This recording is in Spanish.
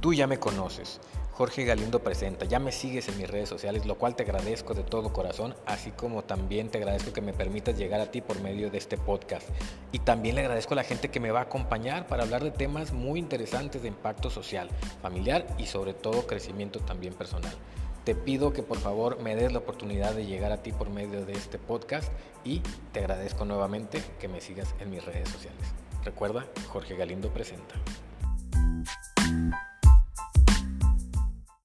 Tú ya me conoces. Jorge Galindo presenta, ya me sigues en mis redes sociales, lo cual te agradezco de todo corazón, así como también te agradezco que me permitas llegar a ti por medio de este podcast. Y también le agradezco a la gente que me va a acompañar para hablar de temas muy interesantes de impacto social, familiar y sobre todo crecimiento también personal. Te pido que por favor me des la oportunidad de llegar a ti por medio de este podcast y te agradezco nuevamente que me sigas en mis redes sociales. Recuerda, Jorge Galindo presenta.